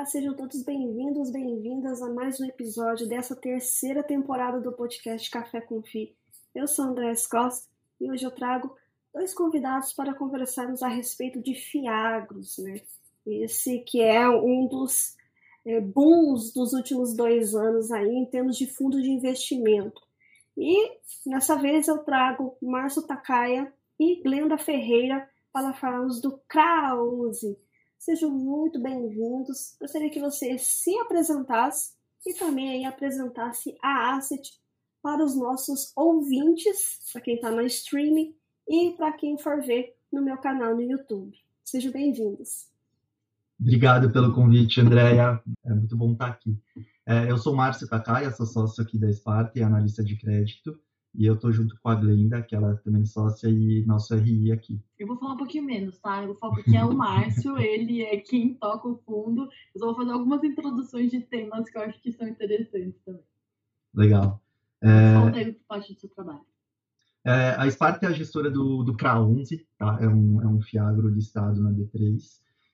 Olá, sejam todos bem-vindos, bem-vindas a mais um episódio dessa terceira temporada do podcast Café com Fi. Eu sou André Costa e hoje eu trago dois convidados para conversarmos a respeito de fiagros, né? Esse que é um dos é, booms dos últimos dois anos aí em termos de fundo de investimento. E nessa vez eu trago Márcio Takaya e Glenda Ferreira para falarmos do Krause Sejam muito bem-vindos. Gostaria que você se apresentasse e também aí apresentasse a Asset para os nossos ouvintes, para quem está no streaming e para quem for ver no meu canal no YouTube. Sejam bem-vindos. Obrigado pelo convite, Andréia. É muito bom estar aqui. É, eu sou Márcio Takaya, sou sócio aqui da Sparta e analista de crédito. E eu tô junto com a Glenda, que ela é também sócia e nosso RI aqui. Eu vou falar um pouquinho menos, tá? Eu vou falar porque é o Márcio, ele é quem toca o fundo. Eu só vou fazer algumas introduções de temas que eu acho que são interessantes também. Legal. É... Conta aí parte do seu trabalho. É, a Sparta é a gestora do, do CRA11, tá? É um, é um fiagro listado na B3.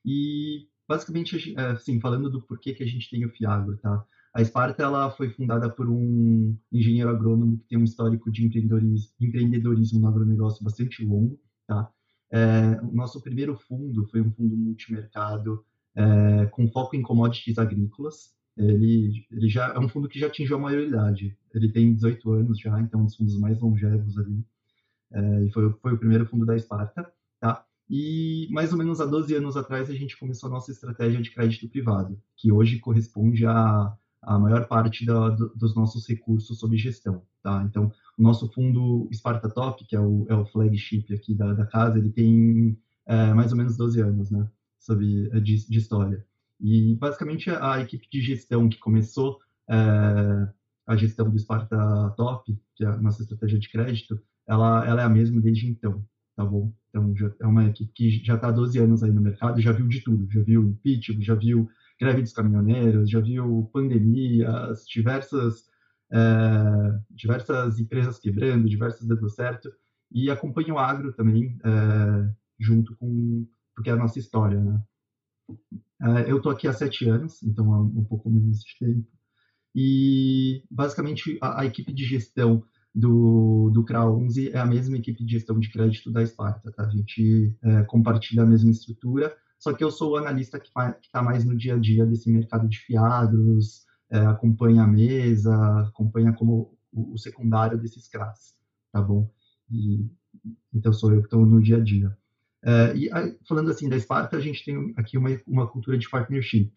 E, basicamente, assim, falando do porquê que a gente tem o fiagro, tá? A Sparta ela foi fundada por um engenheiro agrônomo que tem um histórico de empreendedorismo, empreendedorismo no agronegócio bastante longo. Tá? É, o nosso primeiro fundo foi um fundo multimercado é, com foco em commodities agrícolas. Ele, ele já é um fundo que já atingiu a maioridade. Ele tem 18 anos já, então é um dos fundos mais longevos ali. É, e foi, foi o primeiro fundo da Sparta. Tá? E mais ou menos há 12 anos atrás a gente começou a nossa estratégia de crédito privado, que hoje corresponde a a maior parte do, dos nossos recursos sob gestão, tá? Então, o nosso fundo Sparta Top, que é o, é o flagship aqui da, da casa, ele tem é, mais ou menos 12 anos, né, sobre, é, de, de história. E, basicamente, a equipe de gestão que começou é, a gestão do Sparta Top, que é a nossa estratégia de crédito, ela, ela é a mesma desde então, tá bom? Então, já, é uma equipe que já está há 12 anos aí no mercado, já viu de tudo, já viu impeachment, já viu greve dos caminhoneiros, já viu pandemias, diversas, é, diversas empresas quebrando, diversas dando certo, e acompanha o agro também, é, junto com, porque é a nossa história, né? É, eu estou aqui há sete anos, então há um pouco menos de tempo, e basicamente a, a equipe de gestão do, do CRA11 é a mesma equipe de gestão de crédito da Sparta, tá? A gente compartilha a mesma estrutura, só que eu sou o analista que está mais no dia a dia desse mercado de fiados, é, acompanha a mesa, acompanha como o, o secundário desses CRAs, tá bom? E, então sou eu que estou no dia a dia. É, e aí, falando assim da Sparta, a gente tem aqui uma, uma cultura de partnership.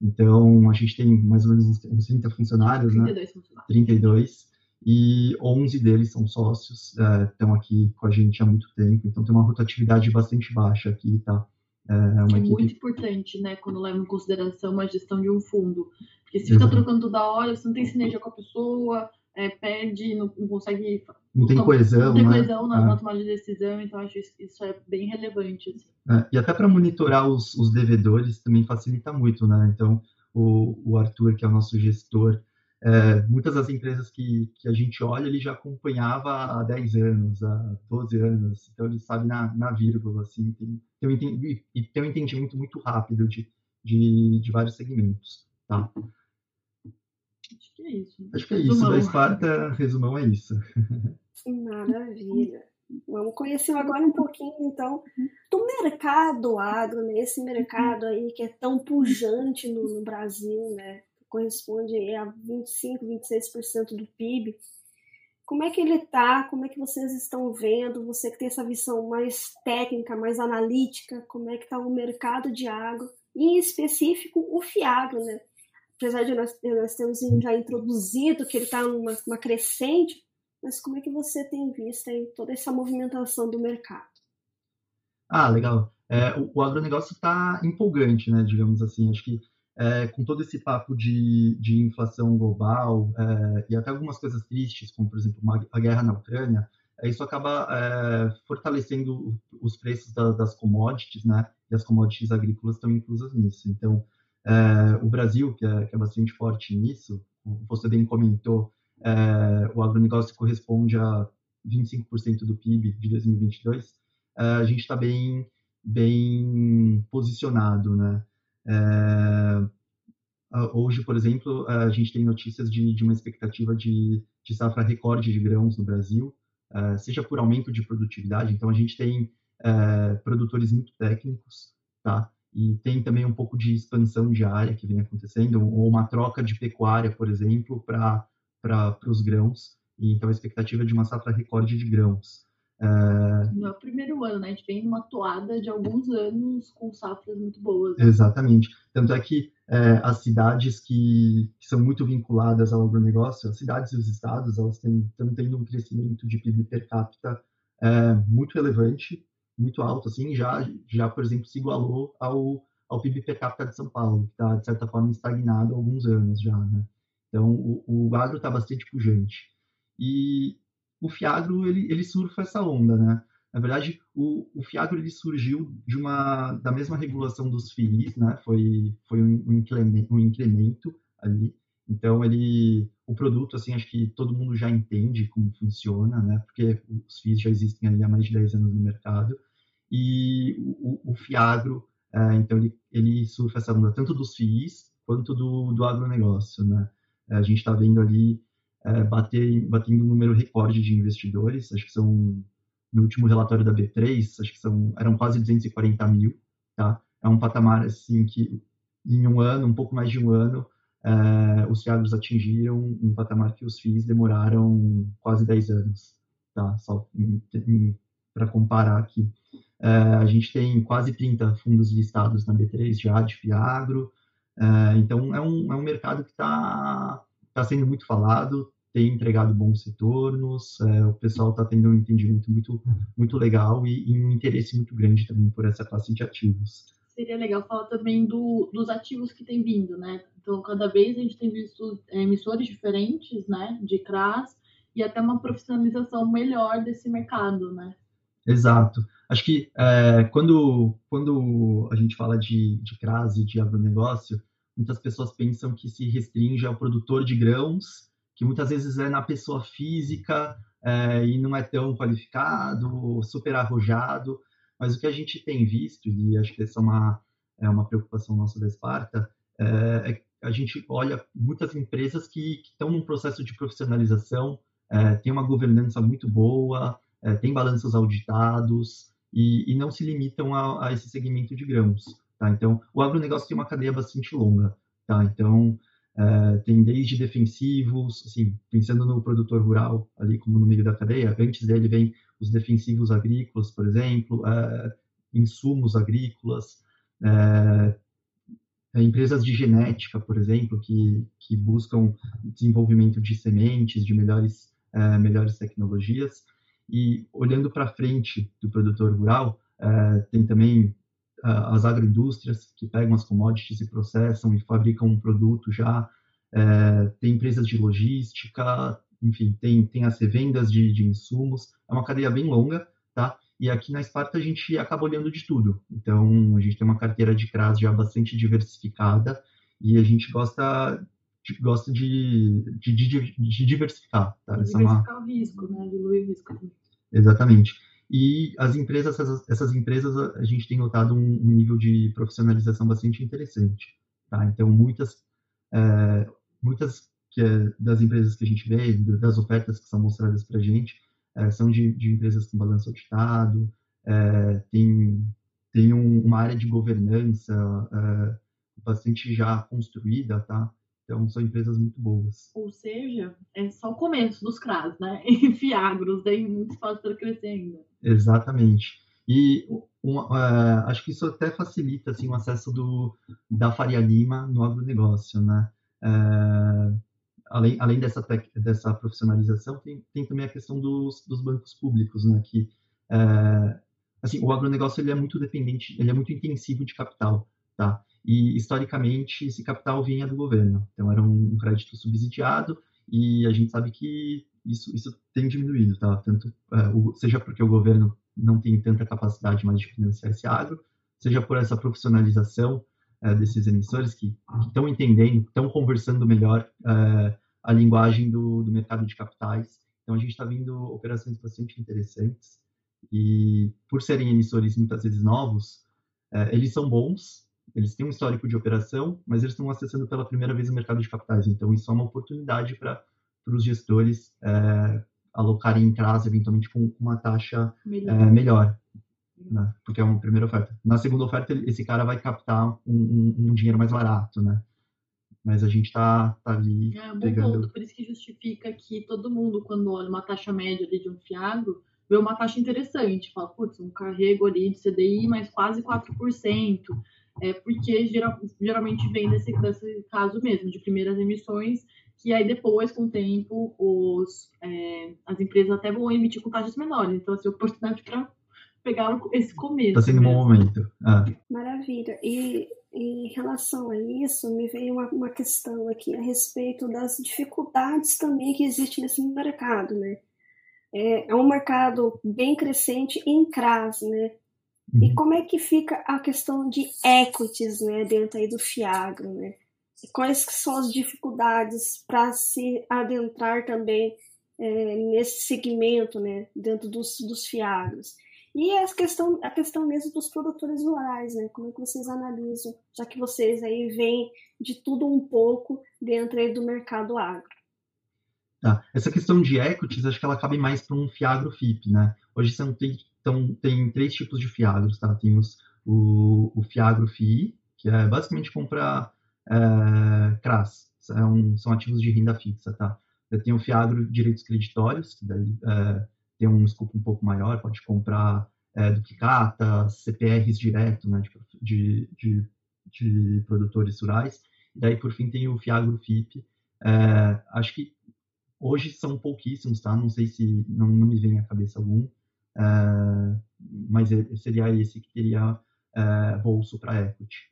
Então, a gente tem mais ou menos uns, uns 30 funcionários, 32 né? funcionários. 32. E 11 deles são sócios, é, estão aqui com a gente há muito tempo. Então, tem uma rotatividade bastante baixa aqui, tá? É, é, uma é equipe... muito importante, né, quando leva em consideração uma gestão de um fundo. Porque se fica trocando toda hora, você não tem sinergia com a pessoa, é, perde, não, não, consegue. Não tem coesão. Não tem né? coesão na, é. na, tomada de decisão, então acho isso, isso é bem relevante. Assim. É, e até para monitorar os, os devedores também facilita muito, né? Então, o, o Arthur, que é o nosso gestor, é, muitas das empresas que, que a gente olha, ele já acompanhava há 10 anos, há 12 anos, então ele sabe na, na vírgula, assim, tem, tem um, e tem um entendimento muito rápido de, de, de vários segmentos, tá? Acho que é isso. Acho que é isso, da Esparta, resumão é isso. Maravilha. Vamos conhecer agora um pouquinho, então, do mercado agro, né? Esse mercado aí que é tão pujante no, no Brasil, né? Corresponde a 25, 26% do PIB. Como é que ele está? Como é que vocês estão vendo? Você que tem essa visão mais técnica, mais analítica, como é que está o mercado de água, e em específico o Fiagro, né? Apesar de nós, nós termos já introduzido que ele está numa uma crescente, mas como é que você tem visto aí toda essa movimentação do mercado? Ah, legal. É, o, o agronegócio está empolgante, né? Digamos assim. Acho que é, com todo esse papo de, de inflação global é, e até algumas coisas tristes, como, por exemplo, uma, a guerra na Ucrânia, é, isso acaba é, fortalecendo os preços da, das commodities, né? E as commodities agrícolas estão inclusas nisso. Então, é, o Brasil, que é, que é, bastante forte nisso, você bem comentou, é, o agronegócio corresponde a 25% do PIB de 2022, é, a gente está bem, bem posicionado, né? É, hoje, por exemplo, a gente tem notícias de, de uma expectativa de, de, safra recorde de grãos no Brasil, seja por aumento de produtividade. Então, a gente tem produtores muito técnicos, tá? E tem também um pouco de expansão de área que vem acontecendo, ou uma troca de pecuária, por exemplo, para os grãos. E, então, a expectativa é de uma safra recorde de grãos. Não é o primeiro ano, né? A gente vem numa toada de alguns anos com safras muito boas. Né? Exatamente. Tanto é que é, as cidades que, que, são muito vinculadas ao agronegócio, as cidades e os estados, elas estão tendo um crescimento de PIB per capita é, muito relevante, muito alto, assim, já, já, por exemplo, se igualou ao, ao PIB per capita de São Paulo, que está, de certa forma, estagnado há alguns anos já, né? Então, o, o agro está bastante pujante. E o Fiagro ele, ele surfa essa onda, né? Na verdade, o, o Fiagro ele surgiu de uma da mesma regulação dos FIIs, né? Foi foi um, um, incremento, um incremento ali. Então ele o produto assim acho que todo mundo já entende como funciona, né? Porque os FIIs já existem ali há mais de 10 anos no mercado e o, o Fiagro é, então ele, ele surfa essa onda tanto dos FIIs quanto do, do agronegócio, né? A gente está vendo ali é, bater, batendo um número recorde de investidores, acho que são, no último relatório da B3, acho que são, eram quase 240 mil, tá? É um patamar, assim, que em um ano, um pouco mais de um ano, é, os fiagros atingiram um patamar que os FIIs demoraram quase 10 anos, tá? Só para comparar aqui. É, a gente tem quase 30 fundos listados na B3 já de Fiagro, é, então é um, é um mercado que está tá sendo muito falado, tem entregado bons retornos, é, o pessoal está tendo um entendimento muito, muito legal e, e, um interesse muito grande também por essa classe de ativos. Seria legal falar também do, dos ativos que tem vindo, né? Então, cada vez a gente tem visto é, emissores diferentes, né, de CRAS e até uma profissionalização melhor desse mercado, né? Exato. Acho que é, quando, quando a gente fala de, de CRAS e de agronegócio, muitas pessoas pensam que se restringe ao produtor de grãos que muitas vezes é na pessoa física é, e não é tão qualificado, super arrojado, mas o que a gente tem visto, e acho que essa é uma, é uma preocupação nossa da Esparta, é, é a gente olha muitas empresas que, estão num processo de profissionalização, é, tem uma governança muito boa, é, tem balanços auditados e, e não se limitam a, a, esse segmento de grãos. Tá? Então, o agronegócio tem uma cadeia bastante longa. Tá? Então, Uh, tem desde defensivos, assim, pensando no produtor rural ali como no meio da cadeia, antes dele vem os defensivos agrícolas, por exemplo, uh, insumos agrícolas, uh, empresas de genética, por exemplo, que, que buscam desenvolvimento de sementes, de melhores, melhores tecnologias. E olhando para frente do produtor rural, tem também as agroindústrias que pegam as commodities e processam e fabricam um produto já, é, tem empresas de logística, enfim, tem, tem as revendas de, de insumos, é uma cadeia bem longa, tá? E aqui na Esparta a gente acaba olhando de tudo. Então, a gente tem uma carteira de CRAS já bastante diversificada e a gente gosta de, gosta de, de, de, de diversificar. Tá? Diversificar é uma... o risco, né? Diluir o risco. Exatamente. E as empresas, essas, essas empresas, a gente tem notado um, um, nível de profissionalização bastante interessante. Tá? Então, muitas, é, muitas que, é, das empresas que a gente vê, das ofertas que são mostradas para a gente, é, são de, de, empresas com balanço auditado, é, tem, tem um, uma área de governança é, bastante já construída, tá? Então, são empresas muito boas. Ou seja, é só o começo dos CRAS, né? E Fiagros, tem muito espaço para crescer ainda. Exatamente. E um, uh, acho que isso até facilita assim, o acesso do, da Faria Lima no agronegócio, né? Uh, além, além dessa, tec, dessa profissionalização, tem, tem também a questão dos, dos bancos públicos, né? Que, uh, assim, o agronegócio ele é muito dependente, ele é muito intensivo de capital, tá? e historicamente esse capital vinha do governo, então era um crédito subsidiado e a gente sabe que isso, isso tem diminuído, tá? Tanto é, seja porque o governo não tem tanta capacidade mais de financiar esse agro, seja por essa profissionalização é, desses emissores que estão entendendo, estão conversando melhor é, a linguagem do, do mercado de capitais. Então a gente está vendo operações bastante interessantes e por serem emissores muitas vezes novos, é, eles são bons, eles têm um histórico de operação, mas eles estão acessando pela primeira vez o mercado de capitais. Então, isso é uma oportunidade para os gestores é, alocarem em casa, eventualmente, com uma taxa melhor. É, melhor né? porque é uma primeira oferta. Na segunda oferta, esse cara vai captar um, um, um dinheiro mais barato, né? Mas a gente está tá ali é, um pegando... Ponto. Por isso que justifica que todo mundo, quando olha uma taxa média de um fiado, vê uma taxa interessante. Fala, putz, um carrego ali de CDI mais quase 4%. É porque geral, geralmente vem desse, desse caso mesmo, de primeiras emissões, que aí depois, com o tempo, os, é, as empresas até vão emitir com taxas menores. Então, assim, oportunidade para pegar esse começo. Está sendo um bom momento. Ah. Maravilha. E em relação a isso, me veio uma, uma questão aqui a respeito das dificuldades também que existem nesse mercado, né? É, é um mercado bem crescente em CRAS, né? Uhum. E como é que fica a questão de equities, né, dentro aí do Fiagro, né? E quais são as dificuldades para se adentrar também é, nesse segmento, né, dentro dos, dos Fiagros? E a questão, a questão mesmo dos produtores rurais, né? Como é que vocês analisam, já que vocês aí vêm de tudo um pouco dentro aí do mercado agro? Tá. Essa questão de equities, acho que ela cabe mais para um fiagro FIP, né? Hoje são, tem, então, tem três tipos de fiagros, tá? Tem os, o, o fiagro FII, que é basicamente comprar é, CRAS, são, são ativos de renda fixa, tá? Tenho o fiagro direitos creditórios, que daí é, tem um escopo um pouco maior, pode comprar é, CPRs direto, né, de, de, de, produtores rurais. E daí, por fim, tem o Fiagro FIP. É, acho que hoje são pouquíssimos, tá? Não sei se, não, não me vem à cabeça algum, é, mas seria esse que teria é, bolso para equity.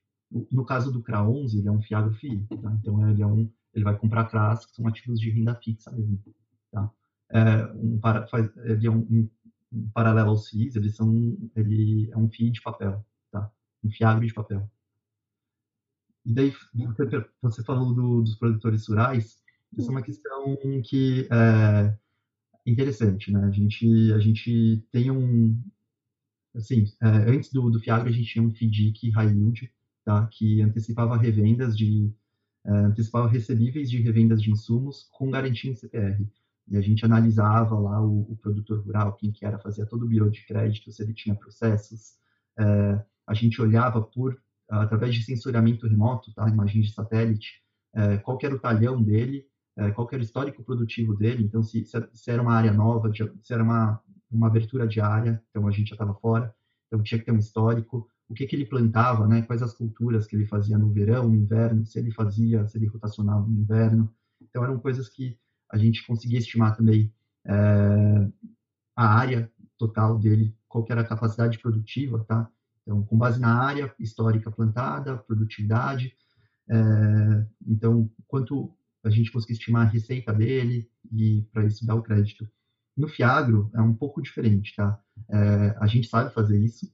No caso do CRA 11, ele é um Fiagro FI, tá? Então, ele, é um, ele vai comprar CRAs, que são ativos de renda fixa mesmo, tá? é, um, faz, ele é um, um, um, paralelo aos FIIs, eles são, ele é um FII de papel, tá? Um fiagro de papel. E daí, você falou do, dos produtores rurais, isso é uma questão que é interessante, né? A gente, a gente tem um, assim, é, antes do, do Fiagro a gente tinha um FIDIC High Yield, tá? Que antecipava revendas de, é, antecipava recebíveis de revendas de insumos com garantia em CPR e a gente analisava lá o, o, produtor rural, quem que era, fazia todo o bureau de crédito, se ele tinha processos. É, a gente olhava por, através de sensoramento remoto, tá, imagens de satélite, é, qual era o talhão dele, é, qual era o histórico produtivo dele, então se, se era uma área nova, se era uma, uma abertura de área, então a gente já estava fora, então tinha que ter um histórico, o que, que ele plantava, né, quais as culturas que ele fazia no verão, no inverno, se ele fazia, se ele rotacionava no inverno, então eram coisas que a gente conseguia estimar também é, a área total dele, qual era a capacidade produtiva, tá? Então, com base na área histórica plantada, produtividade, é, então, quanto a gente conseguia estimar a receita dele e para isso dar o crédito. No Fiagro é um pouco diferente, tá? É, a gente sabe fazer isso,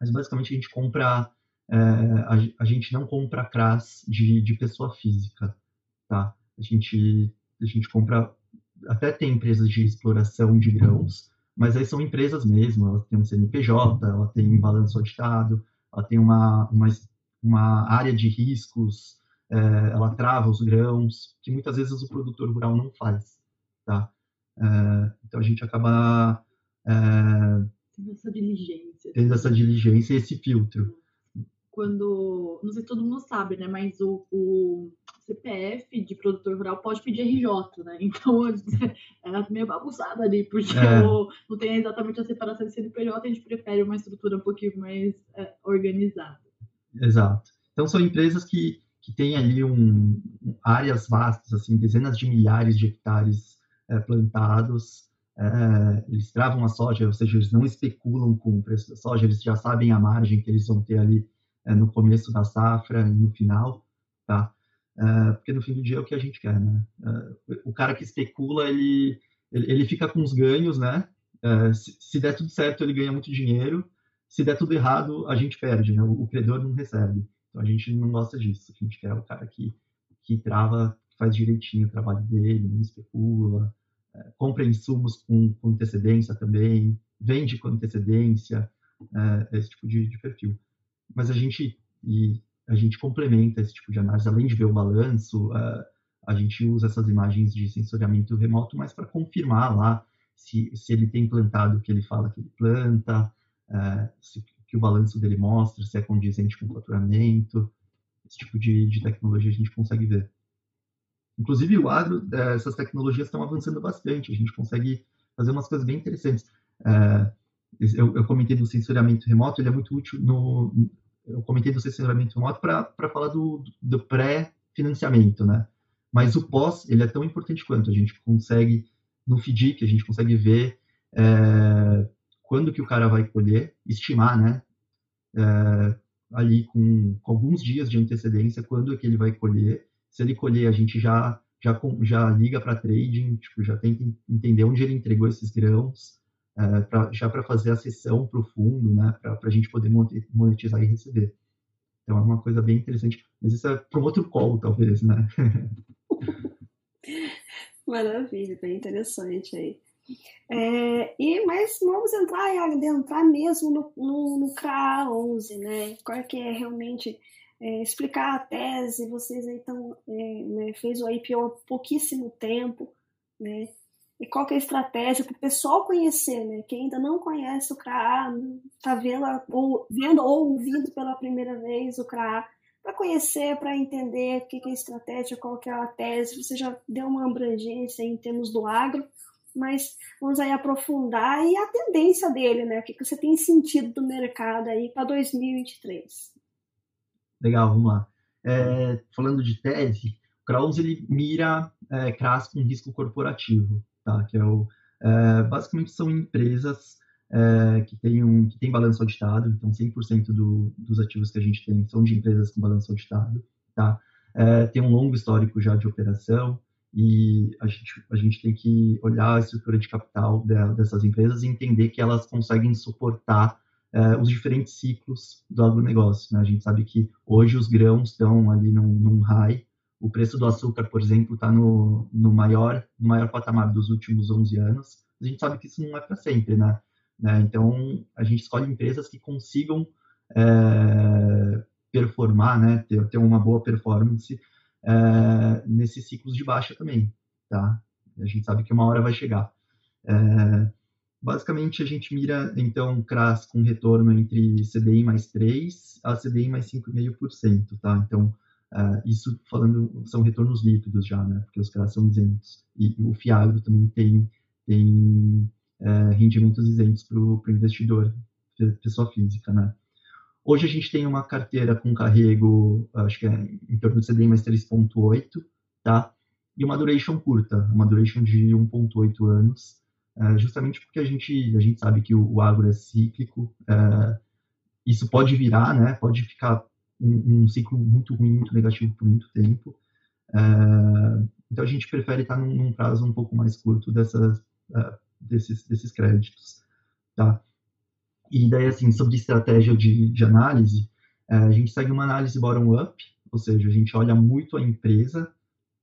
mas basicamente a gente compra, é, a, a, gente não compra CRAS de, de pessoa física, tá? A gente a gente compra, até tem empresas de exploração de grãos, mas aí são empresas mesmo, ela tem um CNPJ, ela tem um balanço auditado, ela tem uma, uma, uma área de riscos, ela trava os grãos, que muitas vezes o produtor rural não faz, tá? É, então a gente acaba é, tendo essa diligência, tendo essa diligência e esse filtro quando. Não sei se todo mundo sabe, né? Mas o, o CPF de produtor rural pode pedir RJ, né? Então é meio bagunçado ali, porque é. não tem exatamente a separação de CNPJ, a gente prefere uma estrutura um pouquinho mais é, organizada. Exato. Então são empresas que, que têm ali um, áreas vastas, assim, dezenas de milhares de hectares é, plantados. É, eles travam a soja, ou seja, eles não especulam com o preço da soja, eles já sabem a margem que eles vão ter ali é, no começo da safra e no final, tá? É, porque no fim do dia é o que a gente quer, né? É, o cara que especula, ele, ele, ele fica com os ganhos, né? É, se, se, der tudo certo, ele ganha muito dinheiro. Se der tudo errado, a gente perde, né? O credor não recebe. Então a gente não gosta disso. A gente quer o cara que, que trava, faz direitinho o trabalho dele, não especula, é, compra insumos com, com antecedência também, vende com antecedência, é, esse tipo de, de perfil mas a gente, e a gente complementa esse tipo de análise, além de ver o balanço, uh, a gente usa essas imagens de sensoriamento remoto, mas para confirmar lá se, se ele tem plantado o que ele fala que ele planta, uh, se o balanço dele mostra, se é condizente com o faturamento, esse tipo de, de tecnologia a gente consegue ver. Inclusive, o agro, uh, essas tecnologias estão avançando bastante, a gente consegue fazer umas coisas bem interessantes. eu, eu comentei do sensoriamento remoto, ele é muito útil no, eu comentei do censuramento remoto para falar do, do pré-financiamento, né? Mas o pós, ele é tão importante quanto. A gente consegue, no FDIC, a gente consegue ver é, quando que o cara vai colher, estimar, né? É, ali com, com, alguns dias de antecedência, quando é que ele vai colher. Se ele colher, a gente já já, já liga para trading, tipo, já tenta entender onde ele entregou esses grãos, é, pra, já para fazer a sessão para o fundo, né, para a gente poder monetizar e receber. Então é uma coisa bem interessante. Mas isso é para um outro call, talvez, né? Maravilha, bem interessante aí. É, e, mas vamos entrar, adentrar mesmo no, no, no CRA 11, né? Qual é que é realmente é, explicar a tese, vocês aí estão, é, né, fez o IPO há pouquíssimo tempo, né? e qual é a estratégia para o pessoal conhecer, né? Quem ainda não conhece o CRA, está vendo ou, vendo ou ouvindo pela primeira vez o CRA, para conhecer, para entender o que é a estratégia, qual que é a tese. Você já deu uma abrangência em termos do agro, mas vamos aí aprofundar e a tendência dele, né? O que, você tem sentido do mercado aí para 2023? Legal, vamos lá. É, falando de tese, o Kraus ele mira é, CRAS com risco corporativo tá? Que é o, é, basicamente são empresas é, que têm um que tem balanço auditado, então 100% do, dos ativos que a gente tem são de empresas com balanço auditado, tá? É, tem um longo histórico já de operação e a gente, a gente tem que olhar a estrutura de capital de, dessas empresas e entender que elas conseguem suportar é, os diferentes ciclos do agronegócio. Né? A gente sabe que hoje os grãos estão ali num, num high, o preço do açúcar, por exemplo, está no, no, maior, no maior patamar dos últimos 11 anos. A gente sabe que isso não é para sempre, né? né? Então, a gente escolhe empresas que consigam é, performar, né? Ter, ter, uma boa performance é, nesses ciclos de baixa também, tá? A gente sabe que uma hora vai chegar. É, basicamente, a gente mira, então, CRAS com retorno entre CDI mais 3 a CDI mais 5,5%, tá? Então, Uh, isso falando, são retornos líquidos já, né? Porque os caras são isentos. E, e o Fiagro também tem, tem rendimentos isentos para o investidor, pessoa física, né? Hoje a gente tem uma carteira com carrego, acho que é em torno de CDI mais 3.8, tá? E uma duration curta, uma duration de 1.8 anos, uh, justamente porque a gente, a gente sabe que o, agro é cíclico, isso pode virar, né? Pode ficar um, um, ciclo muito ruim, muito negativo por muito tempo. É, então a gente prefere estar num, num, prazo um pouco mais curto dessas, desses, desses créditos. Tá? E daí, assim, sobre estratégia de, de análise, é, a gente segue uma análise bottom-up, ou seja, a gente olha muito a empresa,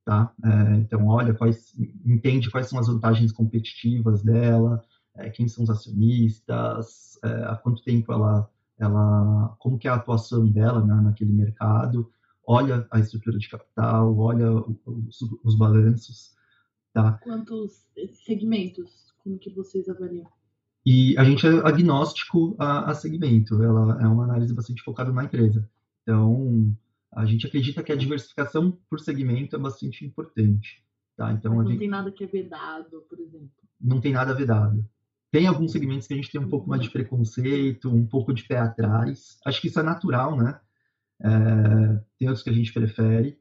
tá? É, então, olha quais, entende quais são as vantagens competitivas dela, é, quem são os acionistas, é, há quanto tempo ela ela, como que é a atuação dela né, naquele mercado, olha a estrutura de capital, olha os, os balanços, tá? Quantos segmentos, como que vocês avaliam? E a gente é agnóstico a, a segmento, ela é uma análise bastante focada na empresa. Então, a gente acredita que a diversificação por segmento é bastante importante. Tá? Então, não gente... tem nada que é vedado, por exemplo. Não tem nada vedado. Tem alguns segmentos que a gente tem um pouco mais de preconceito, um pouco de pé atrás. Acho que isso é natural, né? É, tem outros que a gente prefere,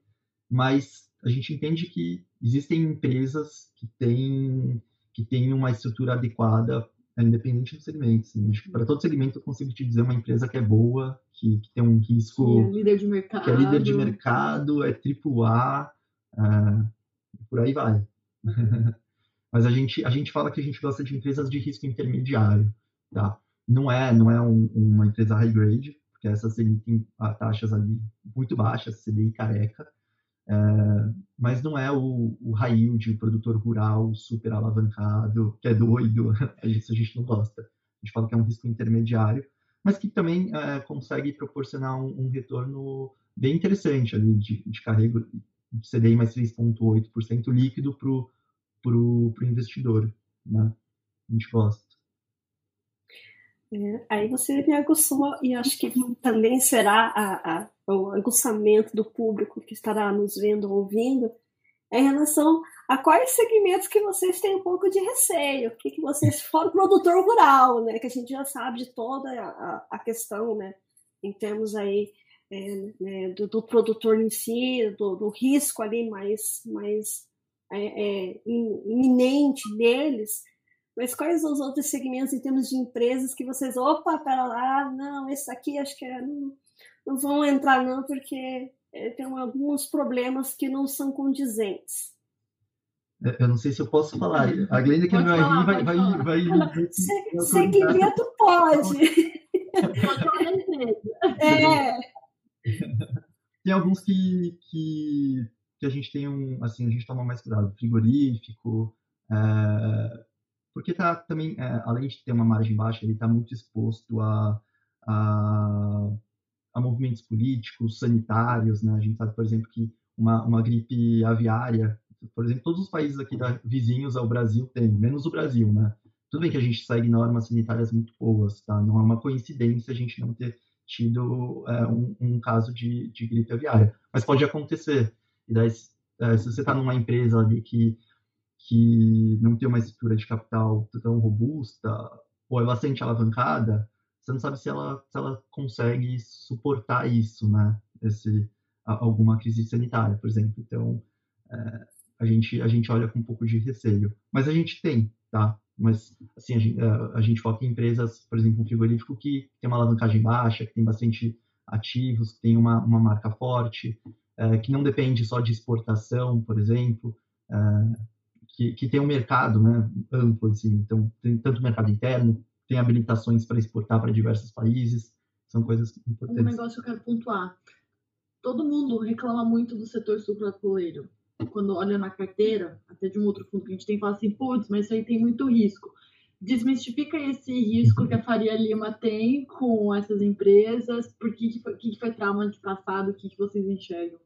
mas a gente entende que existem empresas que têm, que têm uma estrutura adequada, é, independente do segmento. Assim. Acho que para todo segmento eu consigo te dizer uma empresa que é boa, que, que tem um risco. Que é líder de mercado. Que é líder de mercado, é AAA, é, por aí vai. mas a gente, a gente fala que a gente gosta de empresas de risco intermediário, tá? Não é, não é um, uma empresa high grade, porque essas emitem taxas ali muito baixas, CDI careca, é, mas não é o, o o produtor rural super alavancado, que é doido, isso a gente não gosta. A gente fala que é um risco intermediário, mas que também é, consegue proporcionar um, um, retorno bem interessante ali de, de carrego de CDI mais 3,8% líquido para o investidor, né? A gente gosta. É, aí você me aguçou, e acho que também será a, a, o aguçamento do público que estará nos vendo, ouvindo, em relação a quais segmentos que vocês têm um pouco de receio, o que, que vocês, o produtor rural, né, que a gente já sabe de toda a, a questão, né, em termos aí é, né, do, do, produtor em si, do, do risco ali mais, mais é, é, iminente deles, mas quais os outros segmentos em termos de empresas que vocês, opa, pera lá, não, esse aqui acho que é, não, não vão entrar não, porque é, tem alguns problemas que não são condizentes. Eu não sei se eu posso falar. A Glenda que não vai vai, vai, vai, vai, Segmento pode. é. Tem alguns que, que, que a gente tem um, assim, a gente toma mais cuidado. Frigorífico, é, porque tá também, é, além de ter uma margem baixa, ele está muito exposto a, a, a, movimentos políticos, sanitários, né? A gente sabe, por exemplo, que uma, uma gripe aviária, por exemplo, todos os países aqui da, vizinhos ao Brasil têm, menos o Brasil, né? Tudo bem que a gente segue normas sanitárias muito boas, tá? Não é uma coincidência a gente não ter tido é, um, um, caso de, de gripe aviária, mas pode acontecer. E daí, é, se você está numa empresa ali que que não tem uma estrutura de capital tão robusta ou é bastante alavancada, você não sabe se ela, se ela consegue suportar isso, né? Esse, alguma crise sanitária, por exemplo. Então, é, a, gente, a gente olha com um pouco de receio. Mas a gente tem, tá? Mas, assim, a gente, é, a gente foca em empresas, por exemplo, um frigorífico que tem uma alavancagem baixa, que tem bastante ativos, que tem uma, uma marca forte, é, que não depende só de exportação, por exemplo. É, que, que tem um mercado né, amplo, assim, então tem tanto mercado interno, tem habilitações para exportar para diversos países, são coisas importantes. Um negócio que eu quero pontuar, todo mundo reclama muito do setor sucroalcooleiro, quando olha na carteira, até de um outro fundo que a gente tem, fala assim, putz, mas isso aí tem muito risco. Desmistifica esse risco que a Faria Lima tem com essas empresas, por que, que, foi, que foi trauma de passado, o que, que vocês enxergam?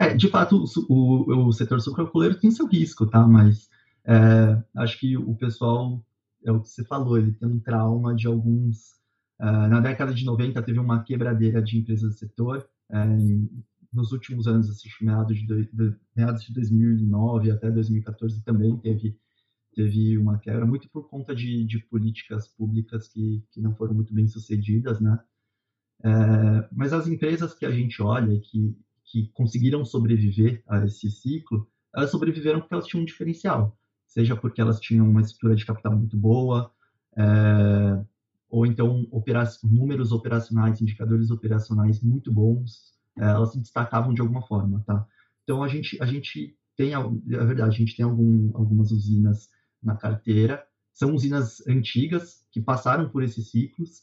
É, de fato, o, o, setor sucroalcooleiro tem seu risco, tá? Mas é, acho que o pessoal, é o que você falou, ele tem um trauma de alguns... Uh, na década de 90 teve uma quebradeira de empresas do setor, é, nos últimos anos, assim, meados de, de, meados de 2009 até 2014 também teve teve uma quebra muito por conta de, de políticas públicas que, que não foram muito bem sucedidas, né? É, mas as empresas que a gente olha que que conseguiram sobreviver a esse ciclo, elas sobreviveram porque elas tinham um diferencial, seja porque elas tinham uma estrutura de capital muito boa, é, ou então opera números operacionais, indicadores operacionais muito bons, é, elas se destacavam de alguma forma, tá? Então a gente a gente tem a, é verdade, a gente tem algum, algumas usinas na carteira, são usinas antigas que passaram por esses ciclos,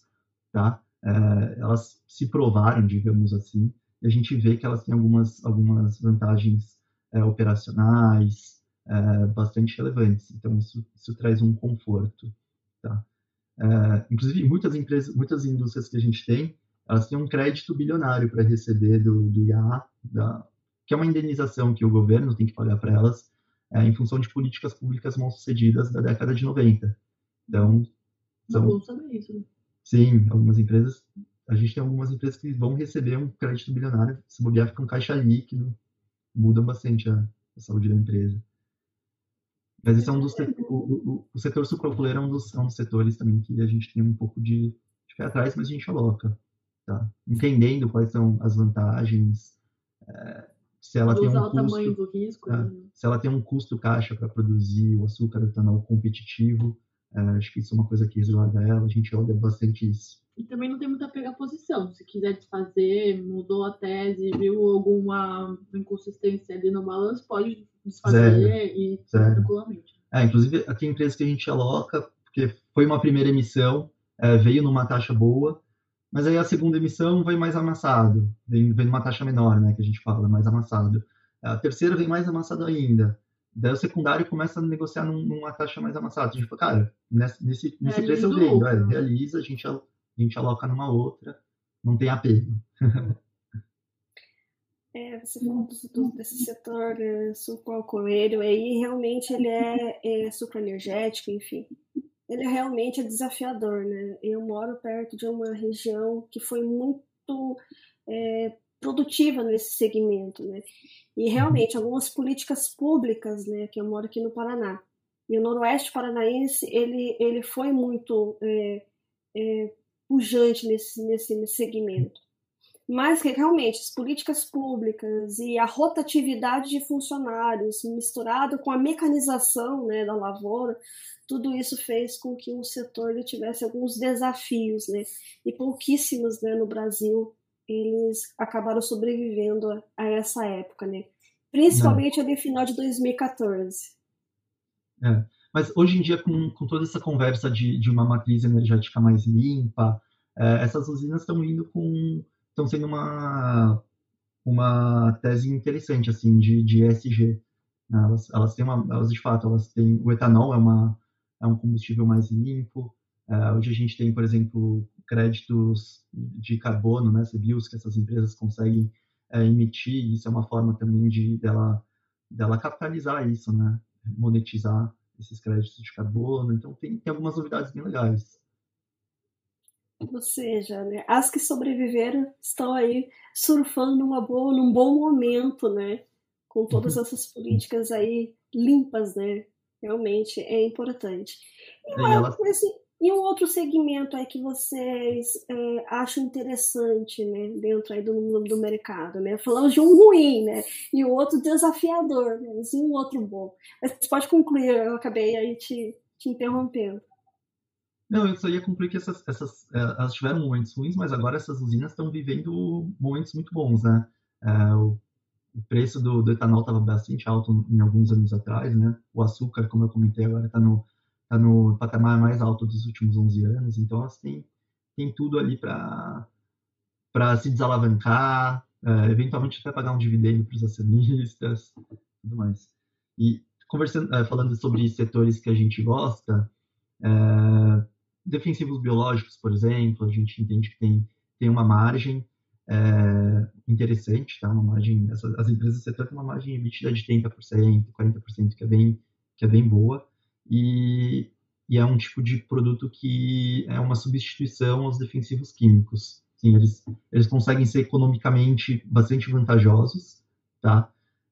tá? É, elas se provaram, digamos assim, e a gente vê que elas têm algumas, algumas vantagens é, operacionais é, bastante relevantes. Então, isso, isso traz um conforto. Tá? É, inclusive, muitas empresas, muitas indústrias que a gente tem, elas têm um crédito bilionário para receber do, do IA, da, que é uma indenização que o governo tem que pagar para elas, é, em função de políticas públicas mal sucedidas da década de 90. Então, são, Não saber isso. Né? Sim, algumas empresas a gente tem algumas empresas que vão receber um crédito bilionário, se bobear fica um caixa líquido, mudam bastante a, a saúde da empresa. Mas esse é um dos o, o, o setor sucroalcooleiro é um dos, é um dos setores também que a gente tem um pouco de, de pé atrás, mas a gente coloca, tá? Entendendo quais são as vantagens, é, se ela tem um custo, risco, é, né? se ela tem um custo caixa para produzir o açúcar etanol competitivo, é, acho que isso é uma coisa que resguarda ela, a gente olha bastante isso. E também não tem muito apego à posição. Se quiser desfazer, mudou a tese, viu alguma inconsistência ali no balanço, pode desfazer Zero. e Zero. tranquilamente. É, inclusive, tem empresas que a gente aloca, porque foi uma primeira emissão, é, veio numa taxa boa, mas aí a segunda emissão vem mais amassado, vem, vem numa taxa menor, né, que a gente fala, mais amassado. A terceira vem mais amassado ainda. Daí o secundário começa a negociar num, numa taxa mais amassada. A gente fala, cara, nesse, nesse, nesse preço eu vendo, é, realiza, a gente a gente aloca numa outra, não tem apego. É, você falou do, desse setor é, sucroalcooleiro aí, realmente ele é, é sucroenergético, enfim. Ele é realmente é desafiador, né? Eu moro perto de uma região que foi muito é, produtiva nesse segmento, né? E realmente algumas políticas públicas, né? Que eu moro aqui no Paraná e o Noroeste Paranaense ele ele foi muito é, é, pujante nesse, nesse nesse segmento mas que realmente as políticas públicas e a rotatividade de funcionários misturado com a mecanização né, da lavoura, tudo isso fez com que o setor ele tivesse alguns desafios, né? E pouquíssimos né, no Brasil eles acabaram sobrevivendo a, essa época, né? Principalmente ali final de 2014. É. Mas hoje em dia, com, com toda essa conversa de, de uma matriz energética mais limpa, é, essas usinas estão indo com estão sendo uma uma tese interessante assim de, de ESG. Né? Elas, elas têm uma, elas de fato, elas têm o etanol é uma é um combustível mais limpo. É, hoje a gente tem, por exemplo, créditos de carbono, né, CBIOS, que essas empresas conseguem é, emitir. Isso é uma forma também de dela dela capitalizar isso, né, monetizar esses créditos de carbono. Então tem, tem algumas novidades bem legais. Ou seja, né, as que sobreviveram estão aí surfando numa boa, num bom momento, né? Com todas uhum. essas políticas aí limpas, né? Realmente é importante. E, uma, ela... assim, e um outro segmento aí que vocês é, acham interessante, né? Dentro aí do, do mercado, né? Falamos de um ruim, né? E o outro desafiador, né? E um outro bom. Mas você pode concluir, eu acabei aí te, te interrompendo. Não, eu só ia concluir que essas, essas é, elas tiveram momentos ruins, mas agora essas usinas estão vivendo momentos muito bons, né? É, o, o, preço do, do etanol estava bastante alto em alguns anos atrás, né? O açúcar, como eu comentei agora, está no, tá no patamar mais alto dos últimos 11 anos, então elas têm, têm tudo ali para se desalavancar, é, eventualmente até pagar um dividendo para os acionistas, tudo mais. E conversando, é, falando sobre setores que a gente gosta, é, defensivos biológicos, por exemplo, a gente entende que tem, tem uma margem é, interessante, tá? Uma margem, essa, as empresas do setor têm uma margem emitida de 30%, 40%, que é bem, que é bem boa, e, e é um tipo de produto que é uma substituição aos defensivos químicos. Sim, eles, eles conseguem ser economicamente bastante vantajosos, tá?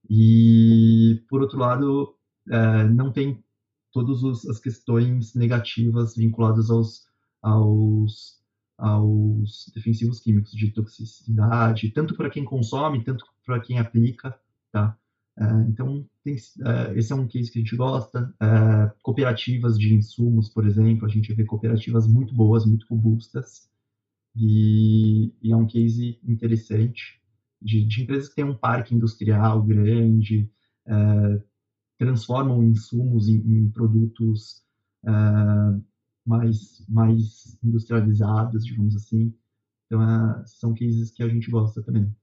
E, por outro lado, é, não tem todas as questões negativas vinculadas aos, aos, aos defensivos químicos de toxicidade, tanto para quem consome, tanto para quem aplica, tá? É, então, tem, é, esse é um case que a gente gosta. É, cooperativas de insumos, por exemplo, a gente vê cooperativas muito boas, muito robustas, e, e é um case interessante de, de, empresas que têm um parque industrial grande, transformam insumos em, em produtos mais, mais industrializados, digamos assim. Então, são cases que a gente gosta também.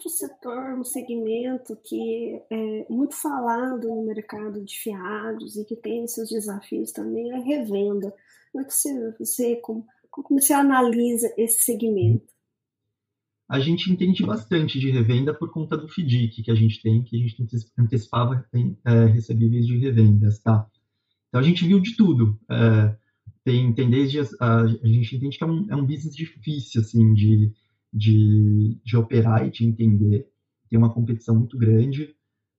Outro setor, um segmento que é muito falado no mercado de fiados e que tem seus desafios também é a revenda. Como é que você, você como, como você analisa esse segmento? a gente entende bastante de revenda por conta do FDIC que a gente tem, que a gente antecipava é, recebíveis de revendas, tá? Então a gente viu de tudo. É, tem, tem desde a, a, gente entende que é um, é um business difícil assim de, de, de operar e de entender. Tem uma competição muito grande.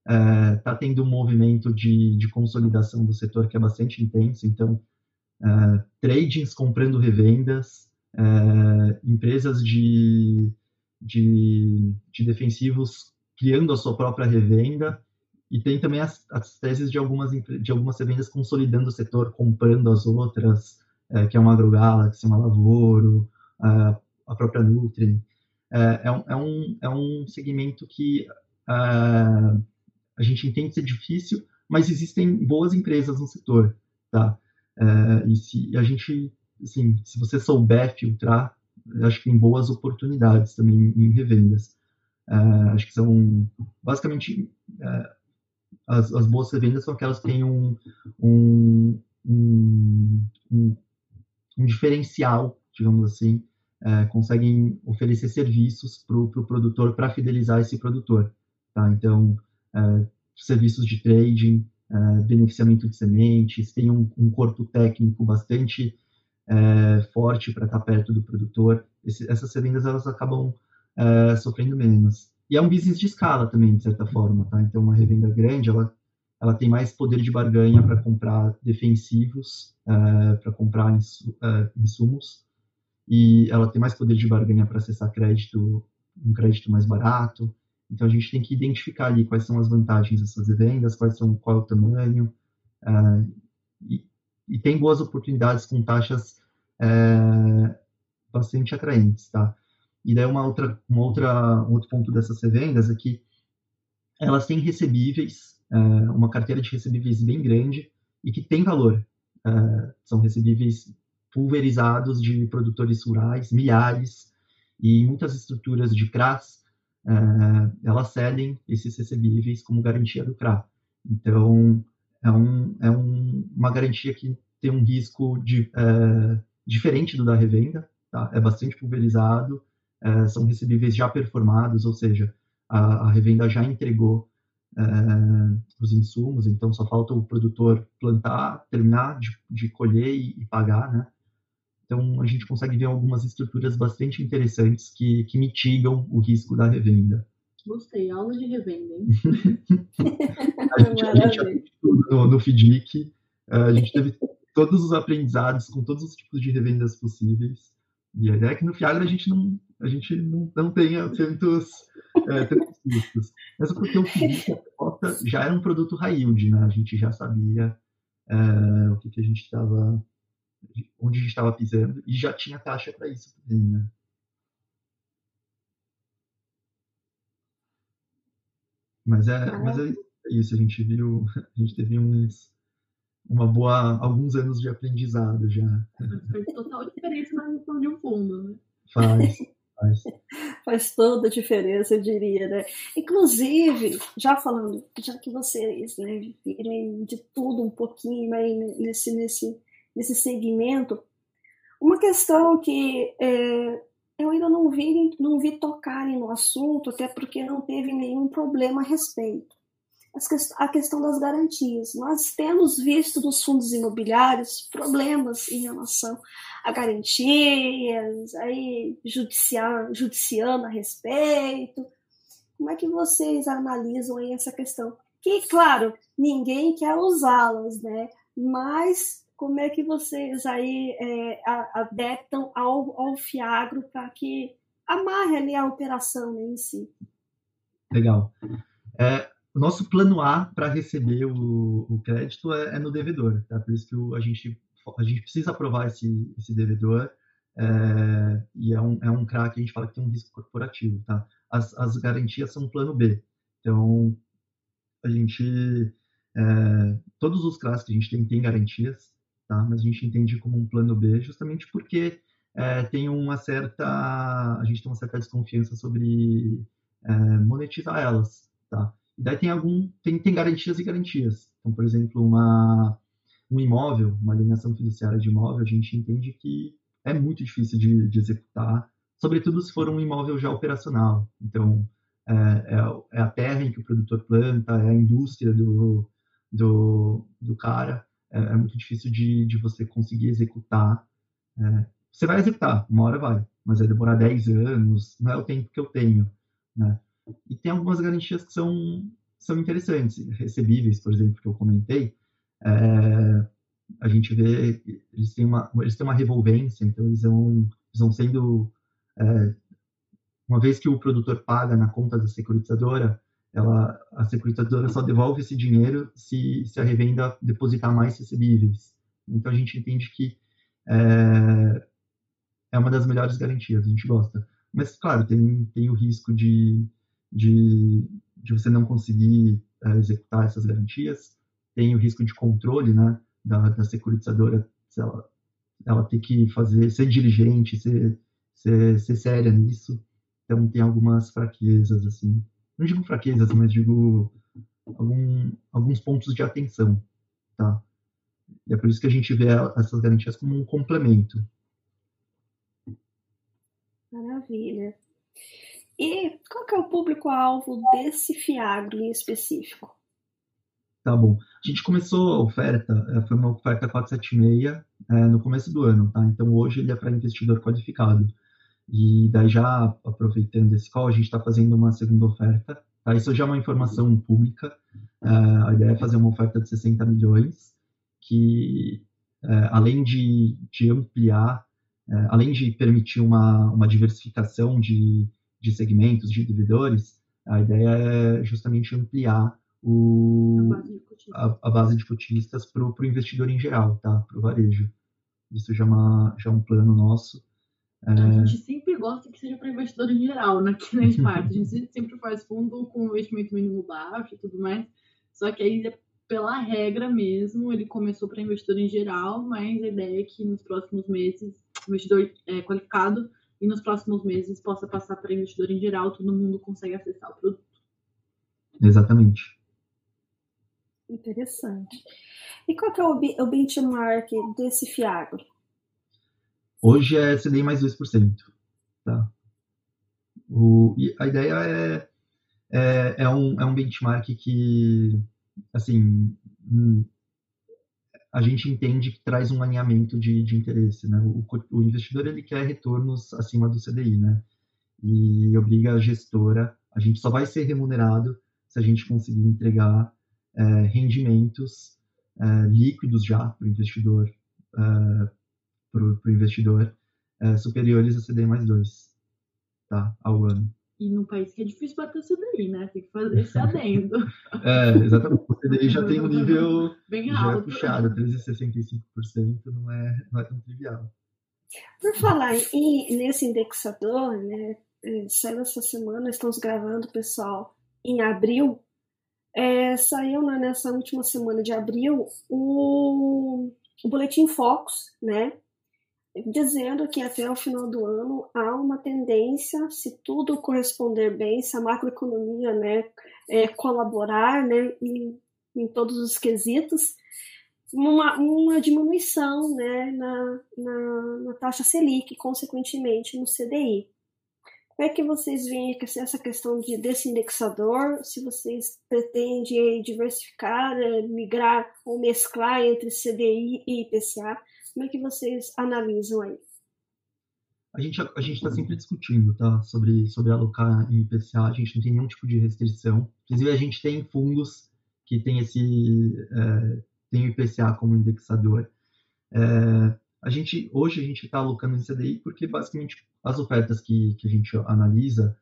É, tá tendo um movimento de, de consolidação do setor que é bastante intenso. Então, é, tradings comprando revendas, é, empresas de de, de defensivos criando a sua própria revenda e tem também as, as, teses de algumas, de algumas revendas consolidando o setor, comprando as outras, é, que é uma AgroGalaxy, uma Lavoro, a, a própria Nutri. É, é, um, é, um, é um segmento que é, a gente entende ser difícil, mas existem boas empresas no setor, tá? É, e se a gente, assim, se você souber filtrar, acho que tem boas oportunidades também em revendas. Uh, acho que são, basicamente, uh, as, as, boas revendas são aquelas que têm um, um, um, um um diferencial, digamos assim, é, conseguem oferecer serviços para o pro produtor para fidelizar esse produtor. Tá? Então, é, serviços de trading, é, beneficiamento de sementes, tem um, um corpo técnico bastante é, forte para estar tá perto do produtor. Esse, essas revendas elas acabam é, sofrendo menos. E é um business de escala também, de certa forma. Tá? Então, uma revenda grande, ela, ela tem mais poder de barganha para comprar defensivos, é, para comprar insumos, e ela tem mais poder de barganha para acessar crédito, um crédito mais barato. Então a gente tem que identificar ali quais são as vantagens dessas vendas, quais são qual é o tamanho uh, e, e, tem boas oportunidades com taxas uh, bastante atraentes, tá? E daí uma outra, uma outra, um outro ponto dessas revendas é que elas têm recebíveis, uh, uma carteira de recebíveis bem grande e que tem valor. são recebíveis pulverizados de produtores rurais, milhares, e muitas estruturas de CRAS, é, elas cedem esses recebíveis como garantia do CRA. Então, é, um, é um, uma garantia que tem um risco de, é, diferente do da revenda, tá? é bastante pulverizado, é, são recebíveis já performados, ou seja, a, a revenda já entregou é, os insumos, então só falta o produtor plantar, terminar de, de colher e, e, pagar, né? Então, a gente consegue ver algumas estruturas bastante interessantes que, que mitigam o risco da revenda. Gostei, aula de revenda, hein? a gente, a gente no, no FDIC, eh, a gente teve todos os aprendizados com todos os tipos de revendas possíveis. E a ideia é que no Fiagra a gente não, a gente não, não tenha tantos, é, tantos riscos. Mas é porque o FDIC já era um produto high yield, né? A gente já sabia é, o que, que a gente estava onde a gente estava pisando e já tinha taxa para isso também, né? Mas é, mas é isso, a gente viu, a gente teve uns, uma boa, alguns anos de aprendizado já. Faz total diferença na gestão de um fundo, né? Faz, faz. Faz toda a diferença, eu diria, né? Inclusive, já falando, já que vocês né, viram de tudo um pouquinho né, nesse, nesse, nesse segmento. Uma questão que é, eu ainda não vi, não vi tocarem no assunto, até porque não teve nenhum problema a respeito. A questão das garantias. Nós temos visto nos fundos imobiliários problemas em relação a garantias, aí judiciar, judiciando a respeito. Como é que vocês analisam aí essa questão? Que, claro, ninguém quer usá-las, né? Mas como é que vocês aí é, adaptam ao, ao Fiagro para que amarre ali a operação em si? Legal. É, o nosso plano A para receber o, o crédito é, é, no devedor, tá? Por isso que o, a, gente, a gente precisa aprovar esse, esse devedor é, e é um, é um CRA que a gente fala que tem um risco corporativo, tá? As, as garantias são plano B. Então, a gente... É, todos os CRAs que a gente tem tem garantias, tá? mas a gente entende como um plano B justamente porque é, tem uma certa, a gente tem uma certa desconfiança sobre é, monetizar elas, tá? E daí tem algum, tem, tem garantias e garantias. Então, por exemplo, uma, um imóvel, uma alienação fiduciária de imóvel, a gente entende que é muito difícil de, de executar, sobretudo se for um imóvel já operacional. Então, é, é, é, a terra em que o produtor planta, é a indústria do, do, do cara é, é muito difícil de, de você conseguir executar. É, você vai executar, uma hora vai, mas vai demorar 10 anos, não é o tempo que eu tenho. Né? E tem algumas garantias que são, são interessantes, recebíveis, por exemplo, que eu comentei. É, a gente vê, eles têm uma, eles têm uma revolvência, então eles vão, eles vão sendo. É, uma vez que o produtor paga na conta da securitizadora, ela, a securitizadora só devolve esse dinheiro se, se a revenda depositar mais recebíveis. Então a gente entende que é, é uma das melhores garantias, a gente gosta. Mas, claro, tem, tem o risco de, de, de você não conseguir é, executar essas garantias, tem o risco de controle né, da, da securitizadora, se ela, ela ter que fazer, ser diligente, ser, ser, ser séria nisso. Então, tem algumas fraquezas, assim, não digo fraquezas, mas digo algum, alguns pontos de atenção, tá? E é por isso que a gente vê essas garantias como um complemento. Maravilha. E qual que é o público-alvo desse Fiagro em específico? Tá bom. A gente começou a oferta, é, foi uma oferta 476 é, no começo do ano, tá? Então hoje ele é para investidor qualificado. E daí já aproveitando esse call, a gente está fazendo uma segunda oferta. Tá? Isso já é uma informação pública. É, a ideia é fazer uma oferta de 60 milhões, que é, além de, de ampliar, é, além de permitir uma, uma diversificação de, de segmentos, de devedores, a ideia é justamente ampliar o, a, a base de cotistas para o investidor em geral, tá? para o varejo. Isso já é, uma, já é um plano nosso. É... A gente sempre gosta que seja para investidor em geral, né? aqui na Sparta. A gente sempre faz fundo com investimento mínimo baixo e tudo mais. Só que aí, pela regra mesmo, ele começou para investidor em geral, mas a ideia é que nos próximos meses, investidor é, qualificado, e nos próximos meses possa passar para investidor em geral, todo mundo consegue acessar o produto. Exatamente. Interessante. E qual é o, benchmark desse Fiagro? Hoje é CDI mais 2%. Tá? O, a ideia é, é, é, um, é um benchmark que, assim, hum, a gente entende que traz um alinhamento de, de interesse. Né? O, o investidor ele quer retornos acima do CDI, né? E obriga a gestora, a gente só vai ser remunerado se a gente conseguir entregar é, rendimentos é, líquidos já para o investidor, é, pro, pro investidor é, superiores a CDI mais 2, tá, ao ano. E num país que é difícil bater o CDI, né? Tem que fazer esse adendo. é, exatamente. O CDI já tem um nível bem já alto. puxado, 13,65% não é, não é tão trivial. Por falar em, nesse indexador, né? É, saiu essa semana, estamos gravando, pessoal, em abril, é, saiu né, nessa última semana de abril o, o Boletim Focus, né? Dizendo que até o final do ano há uma tendência, se tudo corresponder bem, se a macroeconomia né, é, colaborar né, em, em todos os quesitos, uma, uma diminuição né, na, na, na taxa Selic, consequentemente no CDI. Como é que vocês veem essa questão de, indexador? Se vocês pretendem diversificar, eh, migrar ou mesclar entre CDI e IPCA, como é que vocês analisam aí? A gente a está sempre discutindo, tá? Sobre, sobre alocar em IPCA, a gente não tem nenhum tipo de restrição. Inclusive, a gente tem fundos que tem esse é, tem o IPCA como indexador. É, a gente hoje a gente está alocando em CDI porque basicamente as ofertas que, que a gente analisa,